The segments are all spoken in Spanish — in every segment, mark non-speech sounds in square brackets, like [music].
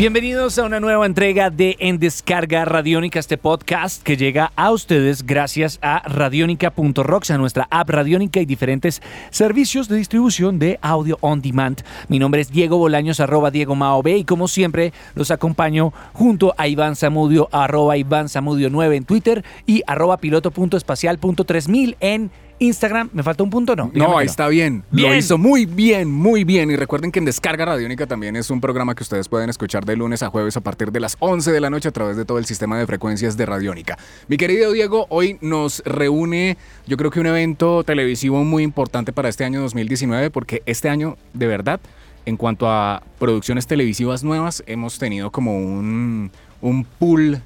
Bienvenidos a una nueva entrega de En Descarga Radiónica, este podcast que llega a ustedes gracias a radionica.rocks, a nuestra app Radiónica y diferentes servicios de distribución de audio on demand. Mi nombre es Diego Bolaños, arroba Diego Mao B, y como siempre los acompaño junto a Iván Zamudio, arroba Iván Zamudio 9 en Twitter y arroba piloto.espacial.3000 en Instagram, me falta un punto, ¿no? no, ahí está bien. Lo hizo muy bien, muy bien. Y recuerden que en Descarga Radiónica también es un programa que ustedes pueden escuchar de lunes a jueves a partir de las 11 de la noche a través de todo el sistema de frecuencias de Radiónica. Mi querido Diego, hoy nos reúne, yo creo que un evento televisivo muy importante para este año 2019, porque este año, de verdad, en cuanto a producciones televisivas nuevas, hemos tenido como un, un pool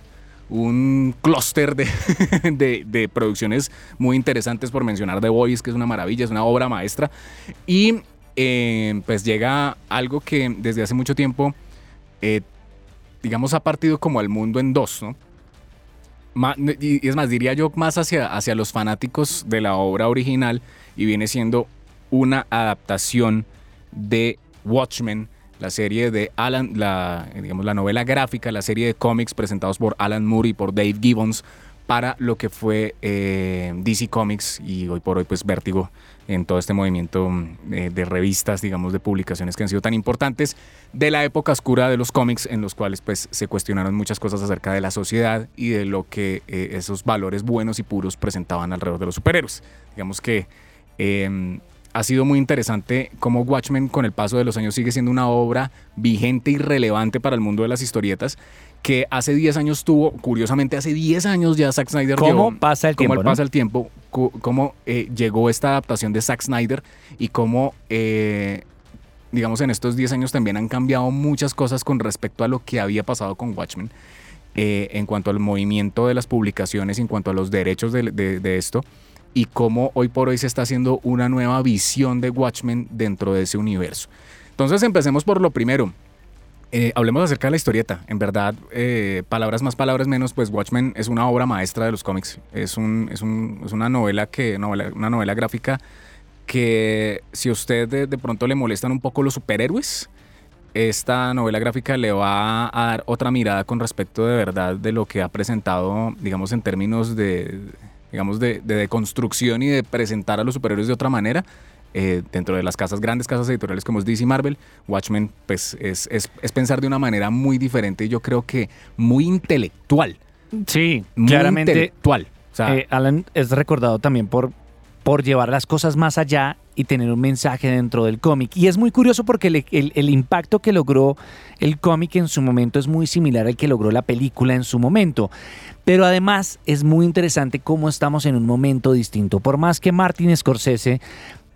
un clúster [laughs] de, de, producciones muy interesantes por mencionar The Voice, que es una maravilla, es una obra maestra. Y eh, pues llega algo que desde hace mucho tiempo, eh, digamos, ha partido como al mundo en dos, ¿no? Y es más, diría yo más hacia, hacia los fanáticos de la obra original y viene siendo una adaptación de Watchmen la serie de Alan, la, digamos, la novela gráfica, la serie de cómics presentados por Alan Moore y por Dave Gibbons para lo que fue eh, DC Comics y hoy por hoy pues Vértigo en todo este movimiento eh, de revistas, digamos, de publicaciones que han sido tan importantes de la época oscura de los cómics en los cuales pues se cuestionaron muchas cosas acerca de la sociedad y de lo que eh, esos valores buenos y puros presentaban alrededor de los superhéroes. Digamos que em, ha sido muy interesante cómo Watchmen con el paso de los años sigue siendo una obra vigente y relevante para el mundo de las historietas que hace 10 años tuvo, curiosamente hace 10 años ya Zack Snyder ¿Cómo pasa el tiempo? ¿Cómo pasa el tiempo? ¿Cómo eh, llegó esta adaptación de Zack Snyder y cómo, eh, digamos, en estos 10 años también han cambiado muchas cosas con respecto a lo que había pasado con Watchmen eh, en cuanto al movimiento de las publicaciones, en cuanto a los derechos de esto y cómo hoy por hoy se está haciendo una nueva visión de Watchmen dentro de ese universo. Entonces empecemos por lo primero. Eh, hablemos acerca de la historieta. En verdad, eh, palabras más, palabras menos, pues Watchmen es una obra maestra de los cómics. Es, un, es, un, es una novela que, novela, una novela gráfica que si a usted de, de, pronto le molestan un poco los superhéroes, esta novela gráfica le va a dar otra mirada con respecto de verdad de lo que ha presentado, digamos, en términos de, digamos, de, de construcción y de presentar a los superhéroes de otra manera. Eh, dentro de las casas, grandes casas editoriales como es DC Marvel, Watchmen, pues es, es, es, pensar de una manera muy diferente y yo creo que muy intelectual. Sí, muy claramente. Intelectual. O sea, eh, Alan es recordado también por, por llevar las cosas más allá y tener un mensaje dentro del cómic. Y es muy curioso porque el, el, el impacto que logró el cómic en su momento es muy similar al que logró la película en su momento. Pero además es muy interesante cómo estamos en un momento distinto. Por más que Martin Scorsese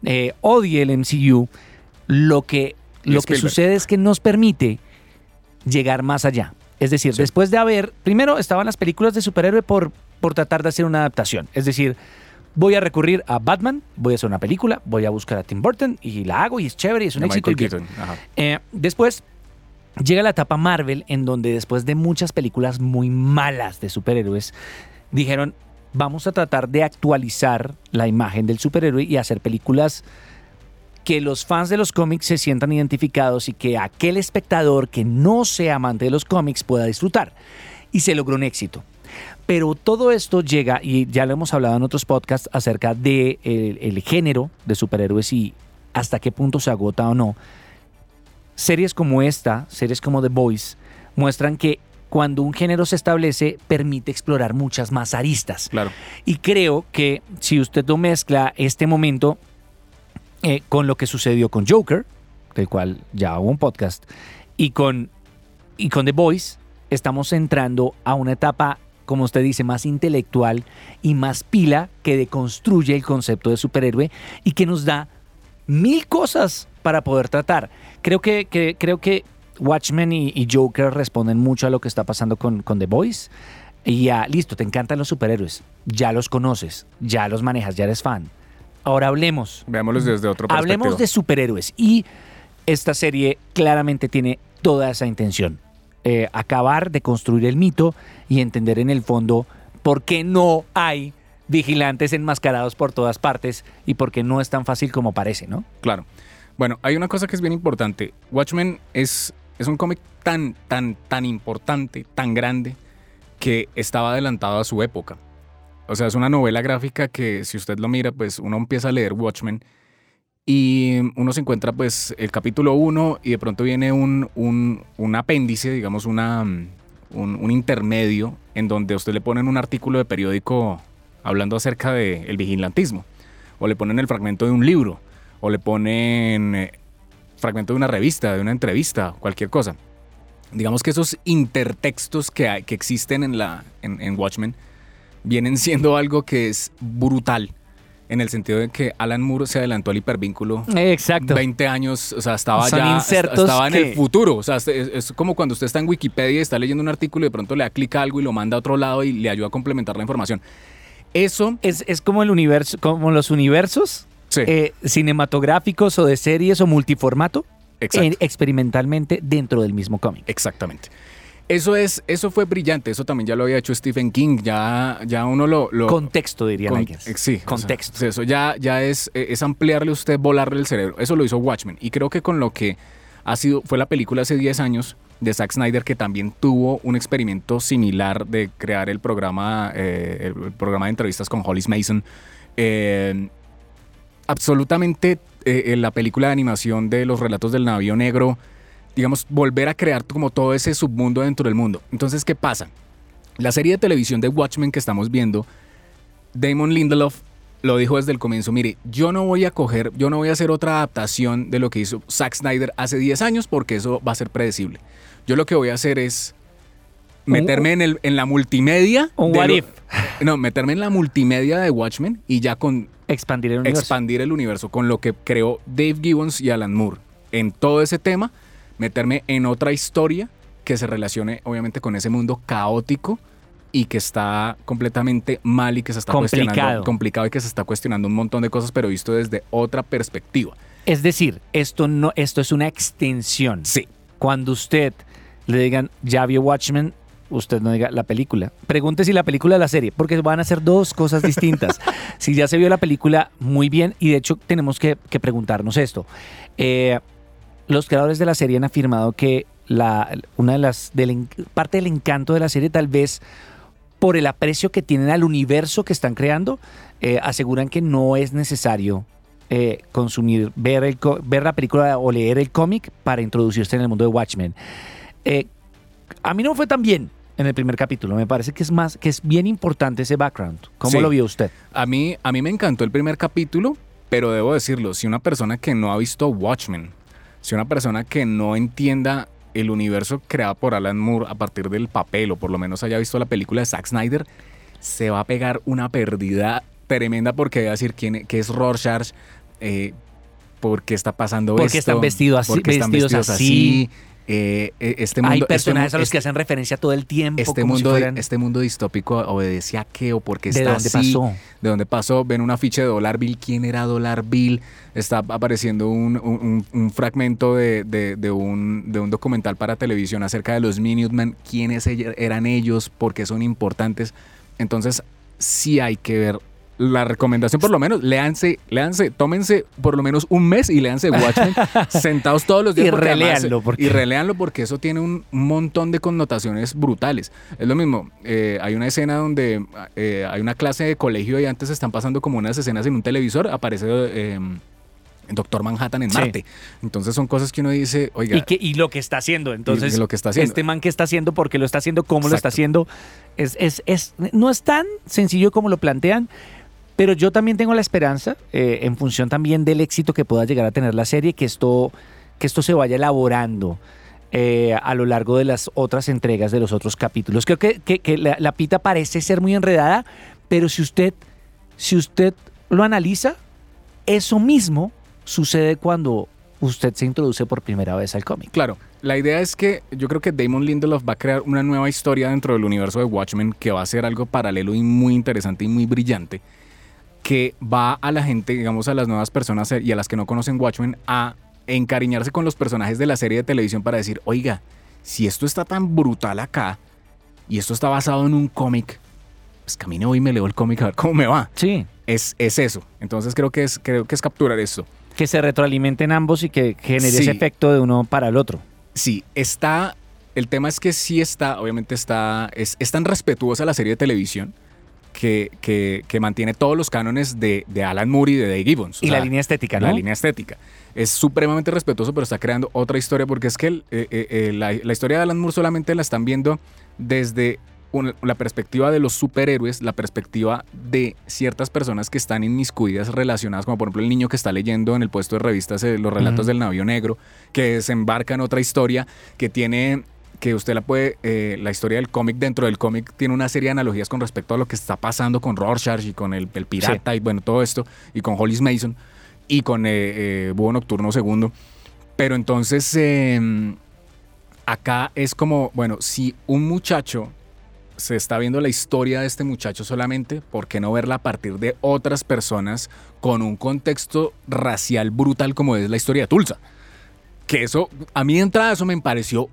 eh, odie el MCU, lo que, lo que sucede es que nos permite llegar más allá. Es decir, sí. después de haber, primero estaban las películas de superhéroe por, por tratar de hacer una adaptación. Es decir, voy a recurrir a Batman, voy a hacer una película, voy a buscar a Tim Burton y la hago y es chévere y es un De éxito. Michael ajá. Eh, después llega la etapa Marvel en donde después de muchas películas muy malas de superhéroes, dijeron, vamos a tratar de actualizar la imagen del superhéroe y hacer películas que los fans de los cómics se sientan identificados y que aquel espectador que no sea amante de los cómics pueda disfrutar. Y se logró un éxito. Pero todo esto llega, y ya lo hemos hablado en otros podcasts acerca del de el, el género de superhéroes y hasta qué punto se agota o no. Series como esta, series como The Boys, muestran que cuando un género se establece, permite explorar muchas más aristas. Claro. Y creo que si usted lo mezcla este momento eh, con lo que sucedió con Joker, del cual ya hubo un podcast, y con, y con The Boys, estamos entrando a una etapa, como usted dice, más intelectual y más pila que deconstruye el concepto de superhéroe y que nos da mil cosas para poder tratar. Creo que, que creo que Watchmen y, y, Joker responden mucho a lo que está pasando con, con The Boys. Y ya, listo, te encantan los superhéroes. Ya los conoces, ya los manejas, ya eres fan. Ahora hablemos. Veámoslos desde otro Hablemos de superhéroes. Y esta serie claramente tiene toda esa intención. Eh, acabar de construir el mito y entender en el fondo por qué no hay vigilantes enmascarados por todas partes y por qué no es tan fácil como parece, ¿no? Claro. Bueno, hay una cosa que es bien importante. Watchmen es, es un cómic tan, tan, tan importante, tan grande, que estaba adelantado a su época. O sea, es una novela gráfica que si usted lo mira, pues uno empieza a leer Watchmen y uno se encuentra pues el capítulo 1 y de pronto viene un, un, apéndice, digamos una, un, intermedio en donde usted le ponen un artículo de periódico hablando acerca del vigilantismo, o le ponen el fragmento de un libro, o le ponen eh, fragmento de una revista, de una entrevista, cualquier cosa. Digamos que esos intertextos que, que existen en, la, en Watchmen, vienen siendo algo que es brutal en el sentido de que Alan Moore se adelantó al hipervínculo. Exacto. 20 años, o sea, estaba ya estaba en el futuro, o sea, es, como cuando usted está en Wikipedia y está leyendo un artículo y de pronto le da clic a algo y lo manda a otro lado y le ayuda a complementar la información. Eso es, es como el universo, como los universos eh, cinematográficos o de series o multiformato. Eh, experimentalmente dentro del mismo cómic. Exactamente. Eso es, eso fue brillante, eso también ya lo había hecho Stephen King, ya, ya uno lo... contexto, diría con, Sí. Contexto. eso ya, ya es, es ampliarle a usted, volarle el cerebro. Eso lo hizo Watchmen. Y creo que con lo que ha sido, fue la película hace 10 años de Zack Snyder, que también tuvo un experimento similar de crear el programa, eh, el, programa de entrevistas con Hollis Mason. Eh, absolutamente eh, la película de animación de los relatos del navío negro digamos, volver a crear como todo ese submundo dentro del mundo. Entonces, ¿qué pasa? La serie de televisión de Watchmen que estamos viendo, Damon Lindelof lo dijo desde el comienzo, mire, yo no voy a coger, yo no voy a hacer otra adaptación de lo que hizo Zack Snyder hace 10 años porque eso va a ser predecible. Yo lo que voy a hacer es meterme en, el, en la multimedia. Un what if. [laughs] No, meterme en la multimedia de Watchmen y ya con... Expandir el universo. Expandir el universo con lo que creó Dave Gibbons y Alan Moore en todo ese tema meterme en otra historia que se relacione obviamente con ese mundo caótico y que está completamente mal y que se está complicado. cuestionando complicado y que se está cuestionando un montón de cosas pero visto desde otra perspectiva. Es decir, esto no esto es una extensión. Sí. Cuando usted le digan, "Ya vio Watchmen", usted no diga la película. Pregunte si la película es la serie, porque van a ser dos cosas distintas. [laughs] si ya se vio la película, muy bien, y de hecho tenemos que, que preguntarnos esto. Eh, los creadores de la serie han afirmado que la, una de las parte del encanto de la serie tal vez por el aprecio que tienen al universo que están creando, eh, aseguran que no es necesario eh, consumir, ver, el, ver la película o leer el cómic para introducirse en el mundo de Watchmen. Eh, a mí no fue tan bien en el primer capítulo. Me parece que es más, que es bien importante ese background. ¿Cómo lo vio usted? A mí, a mí me encantó el primer capítulo, pero debo decirlo, si una persona que no ha visto Watchmen si una persona que no entienda el universo creado por Alan Moore a partir del papel, o por lo menos haya visto la película de Zack Snyder, se va a pegar una pérdida tremenda porque va a decir quién, qué es Rorschach, eh, por qué está pasando porque esto. Están vestidos así, porque están vestidos, así. Eh, este mundo, Hay este personajes a los que hacen referencia todo el tiempo. Este mundo, este mundo distópico obedece a qué o por qué está ¿De dónde pasó? ¿De dónde pasó? Ven una ficha de Dollar Bill. ¿Quién era Dollar Bill? Está apareciendo un, fragmento de, un, de un documental para televisión acerca de los Minutemen. ¿Quiénes eran ellos? ¿Por qué son importantes? Entonces, sí hay que ver la recomendación, por lo menos, léanse, léanse, tómense por lo menos un mes y léanse Watchmen [laughs] sentados todos los días. Y releanlo. Porque... Y releanlo porque eso tiene un montón de connotaciones brutales. Es lo mismo, eh, hay una escena donde eh, hay una clase de colegio y antes están pasando como unas escenas en un televisor, aparece... Eh, Doctor Manhattan en Marte. Entonces son cosas que uno dice, oiga. Y, y lo que está haciendo. Entonces, lo que está haciendo. este man que está haciendo, por qué lo está haciendo, cómo lo está haciendo, es, es, es, no es tan sencillo como lo plantean. Pero yo también tengo la esperanza, eh, en función también del éxito que pueda llegar a tener la serie, que esto, que esto se vaya elaborando. Eh, a lo largo de las otras entregas de los otros capítulos. Creo que, que, la, pita parece ser muy enredada, pero si usted, si usted lo analiza, eso mismo sucede cuando usted se introduce por primera vez al cómic. Claro, la idea es que yo creo que Damon Lindelof va a crear una nueva historia dentro del universo de Watchmen que va a ser algo paralelo y muy interesante y muy brillante que va a la gente, digamos a las nuevas personas y a las que no conocen Watchmen a encariñarse con los personajes de la serie de televisión para decir, oiga, si esto está tan brutal acá y esto está basado en un cómic, pues camine hoy y me leo el cómic a ver cómo me va. Sí. Es, es eso. Entonces creo que es, creo que es capturar esto. Que se retroalimenten ambos y que genere Sí. ese efecto de uno para el otro. Sí, está. El tema es que sí está, obviamente está. Es, es tan respetuosa la serie de televisión que, que, que mantiene todos los cánones de, de Alan Moore y de Dave Gibbons. O Y la sea, línea estética, ¿no? La línea estética. Es supremamente respetuoso, pero está creando otra historia porque es que el- eh, eh, eh, la, la historia de Alan Moore solamente la están viendo desde una- la perspectiva de los superhéroes, la perspectiva de ciertas personas que están inmiscuidas relacionadas, como por ejemplo el niño que está leyendo en el puesto de revistas eh, los relatos del navío negro, que desembarca en otra historia que tiene que usted la puede, eh, la historia del cómic dentro del cómic tiene una serie de analogías con respecto a lo que está pasando con Rorschach y con el, el pirata y bueno, todo esto, y con Hollis Mason y con eh, eh, Búho Nocturno Segundo. Pero entonces, eh, acá es como, bueno, si un muchacho se está viendo la historia de este muchacho solamente, ¿por qué no verla a partir de otras personas con un contexto racial brutal como es la historia de Tulsa? Que eso, a mí de entrada eso me pareció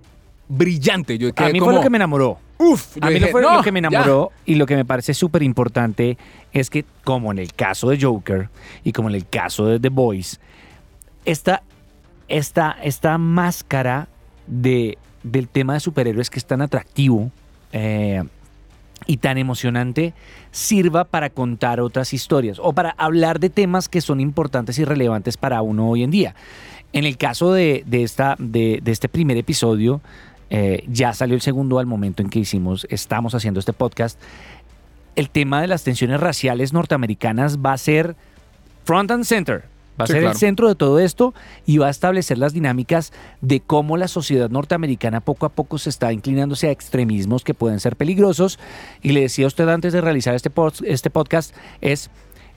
brillante. Yo quedé A mí como, fue lo que me enamoró. uf, A mí dije, fue "No, lo que me ya". enamoró y lo que me parece súper importante es que, como en el caso de Joker y como en el caso de The Boys, esta, esta, esta máscara de, del tema de superhéroes que es tan atractivo eh, y tan emocionante sirva para contar otras historias o para hablar de temas que son importantes y relevantes para uno hoy en día. En el caso de, de esta, de, de este primer episodio, eh, ya salió el segundo al momento en que hicimos, estamos haciendo este podcast. El tema de las tensiones raciales norteamericanas va a ser front and center. Va a Sí, ser claro. el centro de todo esto y va a establecer las dinámicas de cómo la sociedad norteamericana poco a poco se está inclinándose a extremismos que pueden ser peligrosos. Y le decía a usted antes de realizar este, pod- este podcast, es,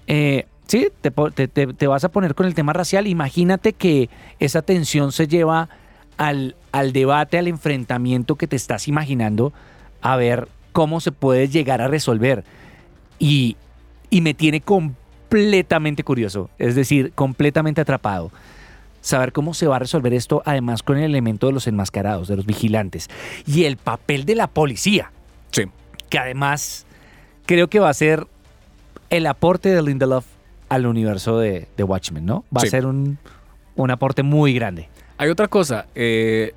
eh, sí, te- te vas a poner con el tema racial. Imagínate que esa tensión se lleva al, al debate, al enfrentamiento que te estás imaginando, a ver cómo se puede llegar a resolver. Y, y me tiene completamente curioso, es decir, completamente atrapado. Saber cómo se va a resolver esto, además con el elemento de los enmascarados, de los vigilantes. Y el papel de la policía, Sí. que además creo que va a ser el aporte de Lindelof al universo de, de Watchmen, ¿no? Va Sí. a ser un, un aporte muy grande. Hay otra cosa, eh,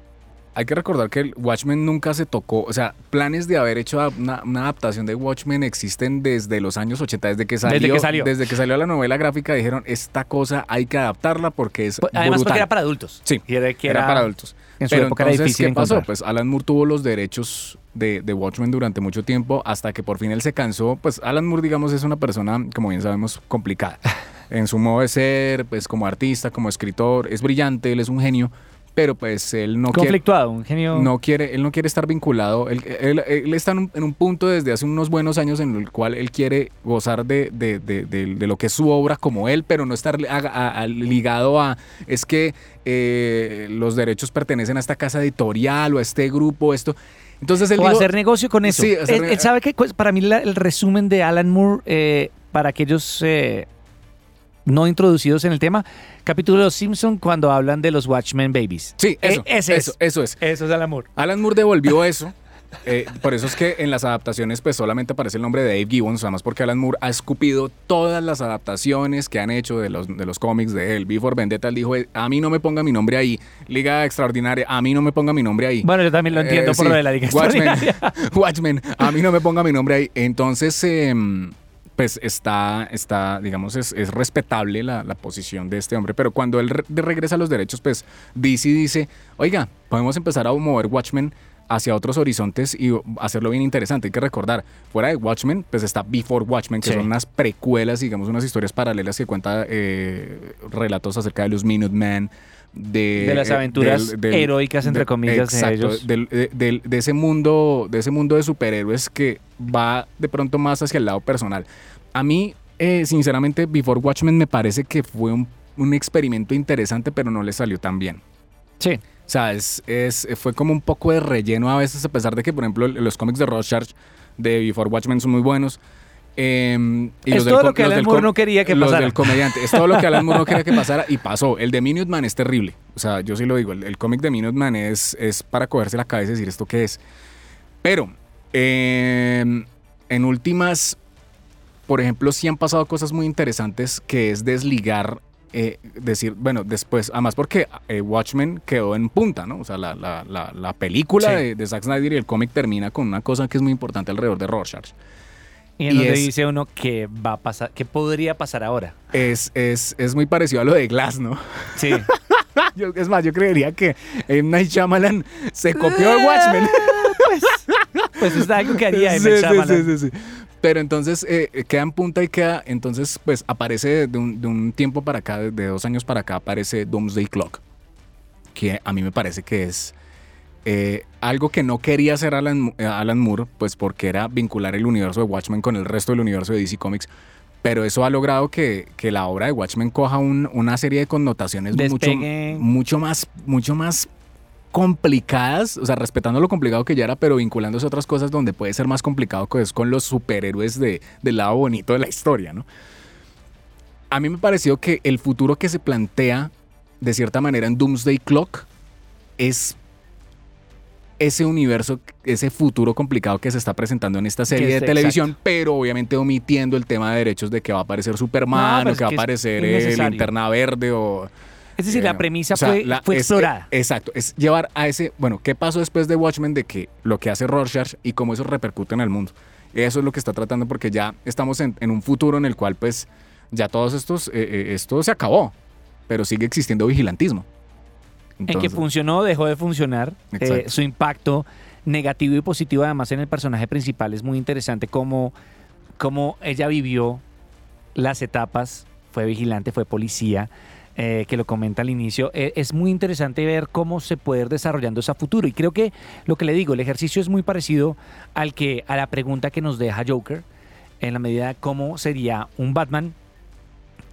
hay que recordar que el Watchmen nunca se tocó, o sea, planes de haber hecho una, una adaptación de Watchmen existen desde los años 80, desde que salió, que salió. desde que salió la novela gráfica dijeron, esta cosa hay que adaptarla porque es Pues, Además, brutal". porque era para adultos. Sí, Y era, que era, era- para adultos. En su Pero época era entonces, difícil ¿qué pasó? Pues Alan Moore tuvo los derechos de, de Watchmen durante mucho tiempo hasta que por fin él se cansó. Pues Alan Moore, digamos, es una persona, como bien sabemos, complicada. [laughs] En su modo de ser, pues como artista, como escritor, es brillante, él es un genio, pero pues él no quiere... conflictuado, un genio. No quiere, él no quiere estar vinculado. Él, él- él está en un, en un punto desde hace unos buenos años en el cual él quiere gozar de, de- de- de- de lo que es su obra como él, pero no estar a- a- a- ligado a es que eh, los derechos pertenecen a esta casa editorial o a este grupo, esto. Entonces él o dijo, hacer negocio con eso. Sí, hacer él, él sabe que pues, para mí la- el resumen de Alan Moore, eh, para aquellos eh, no introducidos en el tema, capítulo de Los Simpson cuando hablan de los Watchmen Babies. Sí, eso, Eh, ese eso, es. eso es. Eso es Alan Moore. Alan Moore devolvió eso. [laughs] eh, por eso es que en las adaptaciones pues solamente aparece el nombre de Dave Gibbons, además porque Alan Moore ha escupido todas las adaptaciones que han hecho de los, de los cómics de él. Before Vendetta él dijo, a mí no me ponga mi nombre ahí. Liga Extraordinaria, a mí no me ponga mi nombre ahí. Bueno, yo también lo entiendo Eh, por sí. lo de la Liga Watchmen, Extraordinaria. [laughs] Watchmen, a mí no me ponga mi nombre ahí. Entonces, em, pues está, está digamos, es, es respetable la, la posición de este hombre. Pero cuando él re- regresa a los derechos, pues DC dice, oiga, podemos empezar a mover Watchmen hacia otros horizontes y hacerlo bien interesante. Hay que recordar, fuera de Watchmen, pues está Before Watchmen, que Sí. son unas precuelas, digamos, unas historias paralelas que cuenta eh, relatos acerca de los Minutemen, de, De las eh, aventuras heroicas, entre comillas, de exacto, ellos. del- de, de ese mundo, de ese mundo de superhéroes que va de pronto más hacia el lado personal. A mí, eh, sinceramente, Before Watchmen me parece que fue un, un experimento interesante, pero no le salió tan bien. Sí. O sea, es, es- fue como un poco de relleno a veces, a pesar de que, por ejemplo, los cómics de Rorschach de Before Watchmen son muy buenos. Em, y Es todo lo que Alan Moore no quería que los pasara. del comediante. Es todo lo que Alan Moore no quería que [laughs] pasara y pasó. El de Minuteman es terrible. O sea, yo sí lo digo. El, el cómic de Minuteman es, es para cogerse la cabeza y decir esto qué es. Pero, em, en últimas, por ejemplo, sí han pasado cosas muy interesantes que es desligar, eh, decir, bueno, después, además porque eh, Watchmen quedó en punta, ¿no? O sea, la, la- la- la película Sí. de, de Zack Snyder y el cómic termina con una cosa que es muy importante alrededor de Rorschach. Y en Y donde es- dice uno que va a pasar, que podría pasar ahora. Es, es, es muy parecido a lo de Glass, ¿no? Sí. [laughs] Yo- es más, yo creería que M. Night Shyamalan se copió de Watchmen. [laughs] pues es algo que haría Sí, M. sí, Shyamalan. sí, sí, sí. Pero entonces eh, queda en punta y queda, entonces pues aparece de un, de un tiempo para acá, de dos años para acá, aparece Doomsday Clock, que a mí me parece que es eh, algo que no quería hacer Alan, eh, Alan Moore, pues porque era vincular el universo de Watchmen con el resto del universo de DC Comics. Pero eso ha logrado que, que la obra de Watchmen coja un- una serie de connotaciones mucho, mucho más, mucho más complicadas, o sea, respetando lo complicado que ya era, pero vinculándose a otras cosas donde puede ser más complicado, que es con los superhéroes de, del lado bonito de la historia, ¿no? A mí me pareció que el futuro que se plantea, de cierta manera, en Doomsday Clock, es ese universo, ese futuro complicado que se está presentando en esta serie de televisión, pero obviamente omitiendo el tema de derechos de que va a aparecer Superman, No, o que va a aparecer el innecesario. Linterna Verde o... Es decir, Eh, la premisa o sea, fue, la- fue es- explorada. eh, exacto, es llevar a ese, bueno, ¿qué pasó después de Watchmen de que lo que hace Rorschach y cómo eso repercute en el mundo? Eso es lo que está tratando porque ya estamos en, en un futuro en el cual pues ya todos estos, eh, eh, esto se acabó, pero sigue existiendo vigilantismo. En que funcionó, dejó de funcionar. Eh, su impacto negativo y positivo, además, en el personaje principal es muy interesante cómo, cómo ella vivió las etapas, fue vigilante, fue policía, eh, que lo comenta al inicio. Eh, es muy interesante ver cómo se puede ir desarrollando ese futuro. Y creo que lo que le digo, el ejercicio es muy parecido al que, a la pregunta que nos deja Joker, en la medida de cómo sería un Batman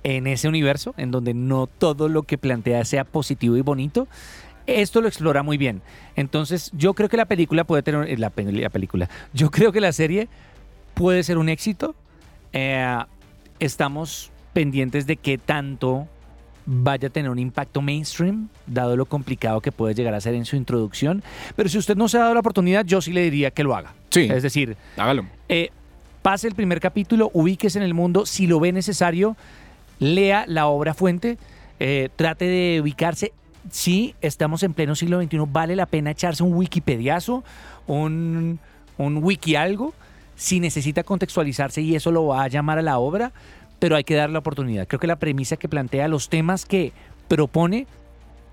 en ese universo, en donde no todo lo que plantea sea positivo y bonito. Esto lo explora muy bien. Entonces, yo creo que la película puede tener. eh, La, pe- la película. Yo creo que la serie puede ser un éxito. Eh, estamos pendientes de qué tanto vaya a tener un impacto mainstream, dado lo complicado que puede llegar a ser en su introducción. Pero si usted no se ha dado la oportunidad, yo sí le diría que lo haga. Sí. Es decir, hágalo. eh, pase el primer capítulo, ubíquese en el mundo, si lo ve necesario, lea la obra fuente, eh, trate de ubicarse. Si estamos en pleno siglo XXI, vale la pena echarse un wikipediazo, un, un wiki algo, si necesita contextualizarse y eso lo va a llamar a la obra, pero hay que darle la oportunidad. Creo que la premisa que plantea, los temas que propone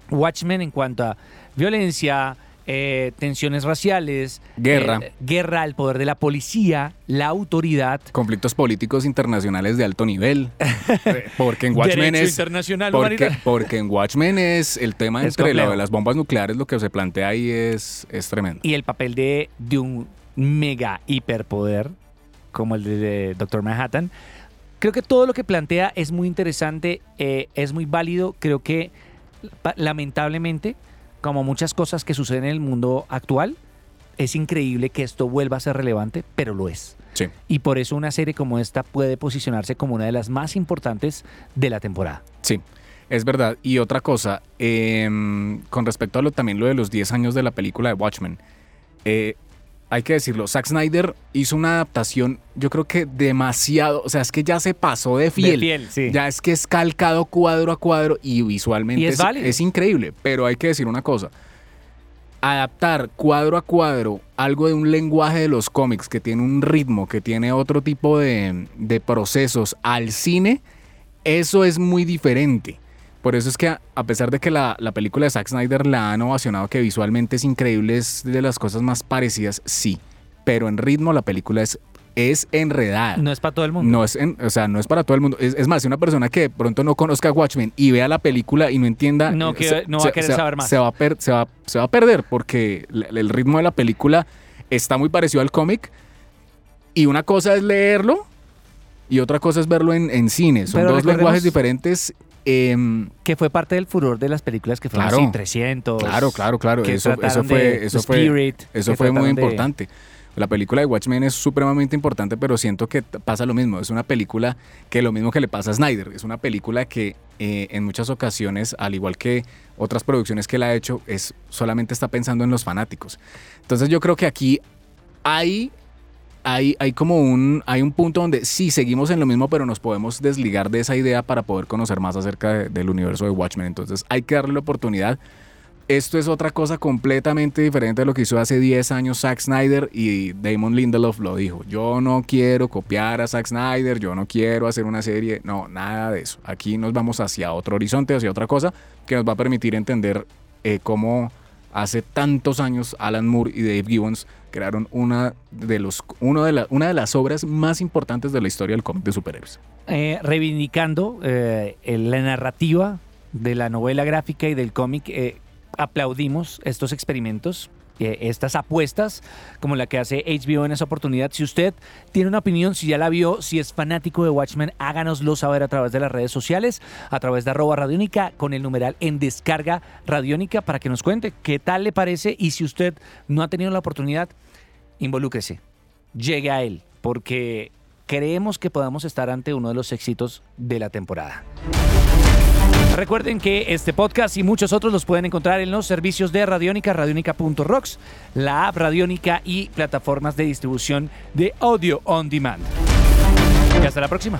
Watchmen en cuanto a violencia, eh, tensiones raciales, Guerra. eh, guerra, el poder de la policía, la autoridad, Conflictos políticos internacionales de alto nivel. [laughs] Porque en Watchmen es... internacional Porque, en Watchmen es el tema Es entre lo de las bombas nucleares, lo que se plantea ahí es, es tremendo. y el papel de, de un mega hiperpoder como el de Doctor Manhattan. Creo que todo lo que plantea es muy interesante, eh, es muy válido. Creo que lamentablemente, como muchas cosas que suceden en el mundo actual, es increíble que esto vuelva a ser relevante, pero lo es. Sí. Y por eso una serie como esta puede posicionarse como una de las más importantes de la temporada. Sí, es verdad. Y otra cosa, em, con respecto a lo, también lo de los 10 años de la película de Watchmen, eh, hay que decirlo, Zack Snyder hizo una adaptación, yo creo que demasiado, o sea, es que ya se pasó de fiel. De fiel, sí. Ya es que es calcado cuadro a cuadro y visualmente Y es es, válido. es increíble, pero hay que decir una cosa. Adaptar cuadro a cuadro algo de un lenguaje de los cómics que tiene un ritmo, que tiene otro tipo de, de procesos al cine, eso es muy diferente. Por eso es que a, pesar de que la, la película de Zack Snyder la han ovacionado, que visualmente es increíble, es de las cosas más parecidas, sí. Pero en ritmo la película es, es enredada. No es para todo el mundo. No es, en- o sea, no es para todo el mundo. Es, es más, si una persona que de pronto no conozca Watchmen y vea la película y no entienda, No eh, no va a querer se, saber más. Se va, a per- se, va, se va a perder porque el, ritmo de la película está muy parecido al cómic y una cosa es leerlo y otra cosa es verlo en, en cine. Son Pero dos lenguajes diferentes. Em, que fue parte del furor de las películas que fueron Claro. así, 300. claro, claro, claro. que Eso, eso fue, eso fue, Spirit, eso fue muy de- importante. La película de Watchmen es supremamente importante, pero siento que pasa lo mismo. Es una película que lo mismo que le pasa a Snyder. Es una película que eh, en muchas ocasiones, al igual que otras producciones que él ha hecho, es solamente está pensando en los fanáticos. Entonces yo creo que aquí hay hay, hay, como un, hay un punto donde sí seguimos en lo mismo, pero nos podemos desligar de esa idea para poder conocer más acerca del universo de Watchmen. Entonces hay que darle la oportunidad. Esto es otra cosa completamente diferente de lo que hizo hace 10 años Zack Snyder y Damon Lindelof lo dijo. Yo no quiero copiar a Zack Snyder, yo no quiero hacer una serie, no, nada de eso. Aquí nos vamos hacia otro horizonte, hacia otra cosa que nos va a permitir entender eh, cómo hace tantos años Alan Moore y Dave Gibbons crearon una de, los, uno de una de las obras más importantes de la historia del cómic de superhéroes. Eh, reivindicando eh, la narrativa de la novela gráfica y del cómic aplaudimos estos experimentos, eh, estas apuestas, como la que hace HBO en esa oportunidad. Si usted tiene una opinión, si ya la vio, si es fanático de Watchmen, háganoslo saber a través de las redes sociales, a través de arroba radiónica, con el numeral en descarga radiónica, para que nos cuente qué tal le parece y si usted no ha tenido la oportunidad, involúcrese, llegue a él, porque creemos que podamos estar ante uno de los éxitos de la temporada. Recuerden que este podcast y muchos otros los pueden encontrar en los servicios de Radiónica, radionica.rocks, la app Radiónica y plataformas de distribución de audio on demand. Y hasta la próxima.